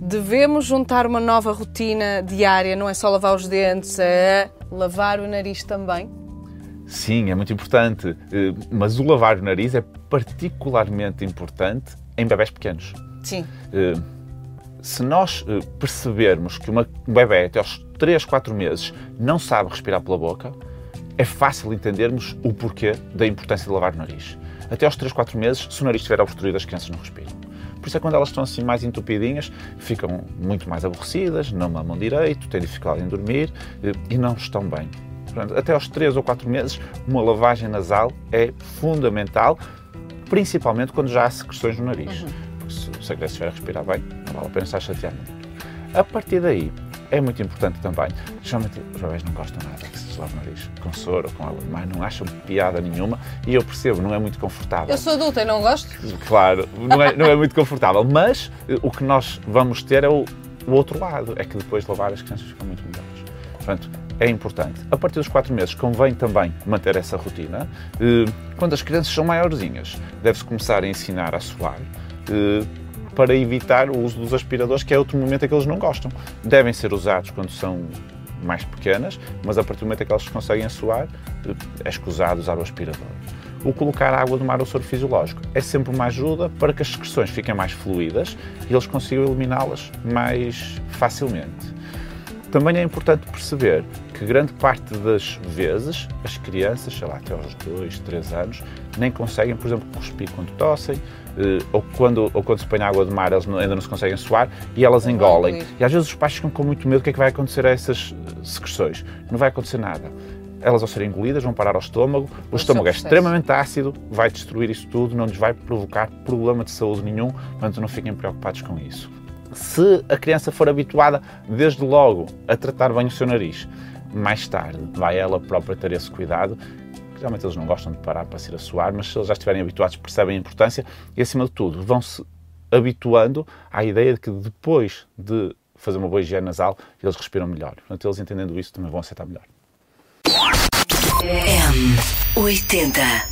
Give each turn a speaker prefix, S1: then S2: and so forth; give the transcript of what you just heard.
S1: Devemos juntar uma nova rotina diária, não é só lavar os dentes, é lavar o nariz também?
S2: Sim, é muito importante, eh, mas o lavar o nariz é particularmente importante em bebés pequenos.
S1: Sim.
S2: Eh, se nós eh, percebermos que uma, um bebê até aos 3, 4 meses não sabe respirar pela boca, é fácil entendermos o porquê da importância de lavar o nariz. Até aos 3, 4 meses, se o nariz estiver obstruído, as crianças não respiram. Por isso é que quando elas estão assim mais entupidinhas, ficam muito mais aborrecidas, não mamam direito, têm dificuldade em dormir e não estão bem. Portanto, até aos 3 ou 4 meses, uma lavagem nasal é fundamental, principalmente quando já há secreções no nariz. Uhum. Porque se, a criança estiver a respirar bem, não vale a pena estar chateando. A partir daí, é muito importante também. Geralmente os bebés não gostam nada que se lave o nariz com soro ou com água de mar, não acham piada nenhuma e eu percebo, não é muito confortável.
S1: Eu sou adulta e não gosto?
S2: Claro, não é, não é muito confortável, mas eh, o que nós vamos ter é o, o outro lado, é que depois de lavar as crianças ficam muito melhores. Portanto, é importante. A partir dos 4 meses convém também manter essa rotina. Eh, quando as crianças são maiorzinhas, deve-se começar a ensinar a suar eh, para evitar o uso dos aspiradores, que é outro momento em que eles não gostam. Devem ser usados quando são mais pequenas, mas a partir do momento em que elas conseguem suar, eh, é escusado usar o aspirador. O colocar água do mar ao soro fisiológico é sempre uma ajuda para que as secreções fiquem mais fluídas e eles consigam eliminá-las mais facilmente. Também é importante perceber que grande parte das vezes as crianças, sei lá, até aos 2, 3 anos, nem conseguem, por exemplo, cuspir quando tossem, eh, ou quando, ou quando se põe água de mar eles ainda não se conseguem suar e elas engolem. E às vezes os pais ficam com muito medo do que é que vai acontecer a essas eh, secreções. Não vai acontecer nada. Elas vão ser engolidas, vão parar ao estômago, o estômago é extremamente ácido, vai destruir isso tudo, não lhes vai provocar problema de saúde nenhum, portanto não fiquem preocupados com isso se a criança for habituada desde logo a tratar bem o seu nariz, mais tarde vai ela própria ter esse cuidado. Geralmente eles não gostam de parar para se ir a suar, mas se eles já estiverem habituados, percebem a importância e, acima de tudo, vão-se habituando à ideia de que depois de fazer uma boa higiene nasal, eles respiram melhor. Portanto, eles entendendo isso também vão aceitar melhor. M80